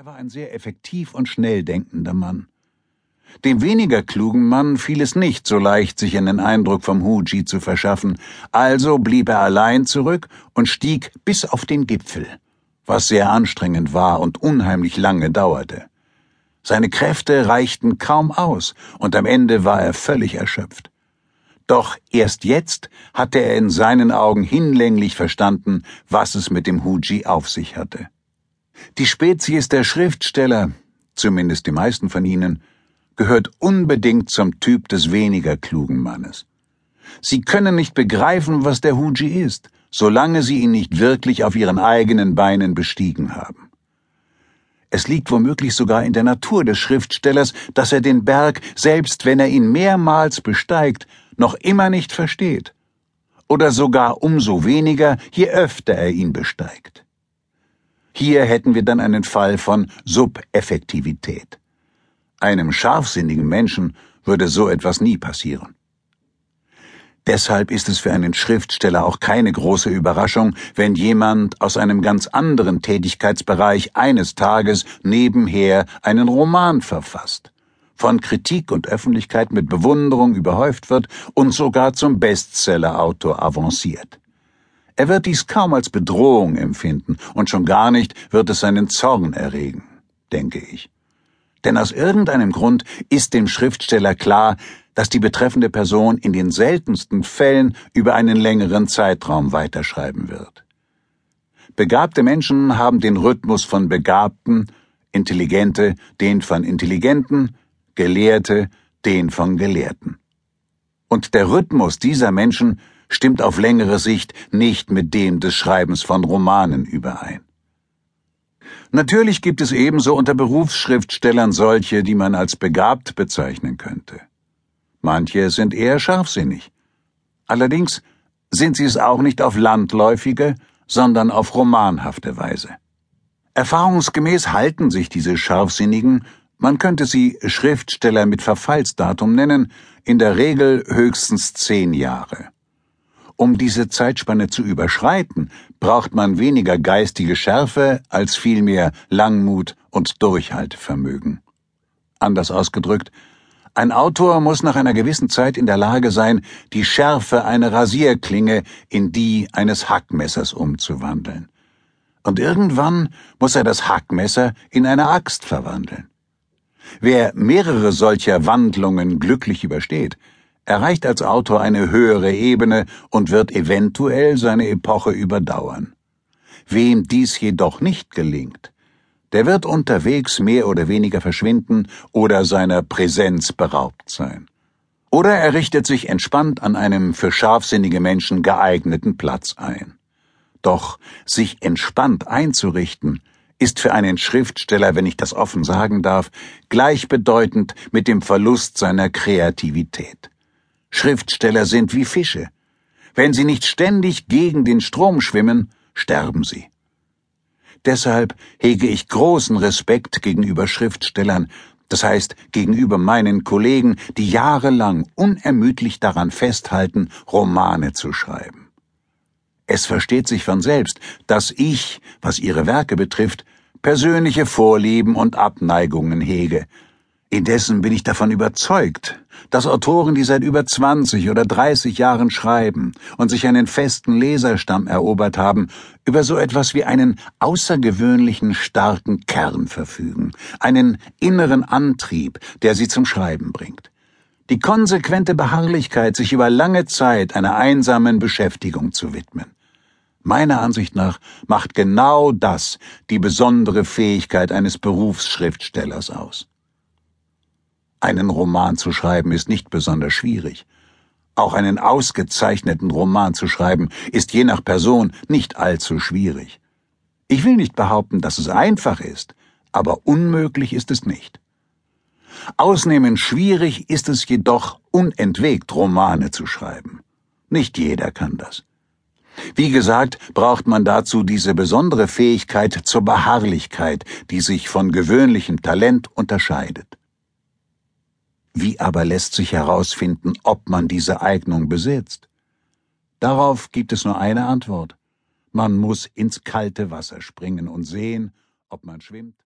Er war ein sehr effektiv und schnell denkender Mann. Dem weniger klugen Mann fiel es nicht so leicht, sich einen Eindruck vom Huji zu verschaffen, also blieb er allein zurück und stieg bis auf den Gipfel, was sehr anstrengend war und unheimlich lange dauerte. Seine Kräfte reichten kaum aus, und am Ende war er völlig erschöpft. Doch erst jetzt hatte er in seinen Augen hinlänglich verstanden, was es mit dem Huji auf sich hatte. Die Spezies der Schriftsteller, zumindest die meisten von ihnen, gehört unbedingt zum Typ des weniger klugen Mannes. Sie können nicht begreifen, was der Huji ist, solange sie ihn nicht wirklich auf ihren eigenen Beinen bestiegen haben. Es liegt womöglich sogar in der Natur des Schriftstellers, dass er den Berg, selbst wenn er ihn mehrmals besteigt, noch immer nicht versteht. Oder sogar umso weniger, je öfter er ihn besteigt. Hier hätten wir dann einen Fall von Subeffektivität. Einem scharfsinnigen Menschen würde so etwas nie passieren. Deshalb ist es für einen Schriftsteller auch keine große Überraschung, wenn jemand aus einem ganz anderen Tätigkeitsbereich eines Tages nebenher einen Roman verfasst, von Kritik und Öffentlichkeit mit Bewunderung überhäuft wird und sogar zum Bestsellerautor avanciert. Er wird dies kaum als Bedrohung empfinden, und schon gar nicht wird es seinen Zorn erregen, denke ich. Denn aus irgendeinem Grund ist dem Schriftsteller klar, dass die betreffende Person in den seltensten Fällen über einen längeren Zeitraum weiterschreiben wird. Begabte Menschen haben den Rhythmus von Begabten, Intelligente den von Intelligenten, Gelehrte den von Gelehrten. Und der Rhythmus dieser Menschen stimmt auf längere Sicht nicht mit dem des Schreibens von Romanen überein. Natürlich gibt es ebenso unter Berufsschriftstellern solche, die man als begabt bezeichnen könnte. Manche sind eher scharfsinnig. Allerdings sind sie es auch nicht auf landläufige, sondern auf romanhafte Weise. Erfahrungsgemäß halten sich diese Scharfsinnigen, man könnte sie Schriftsteller mit Verfallsdatum nennen, in der Regel höchstens zehn Jahre. Um diese Zeitspanne zu überschreiten, braucht man weniger geistige Schärfe als vielmehr Langmut und Durchhaltevermögen. Anders ausgedrückt, ein Autor muss nach einer gewissen Zeit in der Lage sein, die Schärfe einer Rasierklinge in die eines Hackmessers umzuwandeln. Und irgendwann muss er das Hackmesser in eine Axt verwandeln. Wer mehrere solcher Wandlungen glücklich übersteht, erreicht als Autor eine höhere Ebene und wird eventuell seine Epoche überdauern. Wem dies jedoch nicht gelingt, der wird unterwegs mehr oder weniger verschwinden oder seiner Präsenz beraubt sein. Oder er richtet sich entspannt an einem für scharfsinnige Menschen geeigneten Platz ein. Doch sich entspannt einzurichten, ist für einen Schriftsteller, wenn ich das offen sagen darf, gleichbedeutend mit dem Verlust seiner Kreativität. Schriftsteller sind wie Fische. Wenn sie nicht ständig gegen den Strom schwimmen, sterben sie. Deshalb hege ich großen Respekt gegenüber Schriftstellern, das heißt gegenüber meinen Kollegen, die jahrelang unermüdlich daran festhalten, Romane zu schreiben. Es versteht sich von selbst, dass ich, was ihre Werke betrifft, persönliche Vorlieben und Abneigungen hege, Indessen bin ich davon überzeugt, dass Autoren, die seit über 20 oder 30 Jahren schreiben und sich einen festen Leserstamm erobert haben, über so etwas wie einen außergewöhnlichen starken Kern verfügen, einen inneren Antrieb, der sie zum Schreiben bringt. Die konsequente Beharrlichkeit, sich über lange Zeit einer einsamen Beschäftigung zu widmen. Meiner Ansicht nach macht genau das die besondere Fähigkeit eines Berufsschriftstellers aus. Einen Roman zu schreiben ist nicht besonders schwierig. Auch einen ausgezeichneten Roman zu schreiben ist je nach Person nicht allzu schwierig. Ich will nicht behaupten, dass es einfach ist, aber unmöglich ist es nicht. Ausnehmend schwierig ist es jedoch, unentwegt Romane zu schreiben. Nicht jeder kann das. Wie gesagt, braucht man dazu diese besondere Fähigkeit zur Beharrlichkeit, die sich von gewöhnlichem Talent unterscheidet. Wie aber lässt sich herausfinden, ob man diese Eignung besitzt? Darauf gibt es nur eine Antwort. Man muss ins kalte Wasser springen und sehen, ob man schwimmt.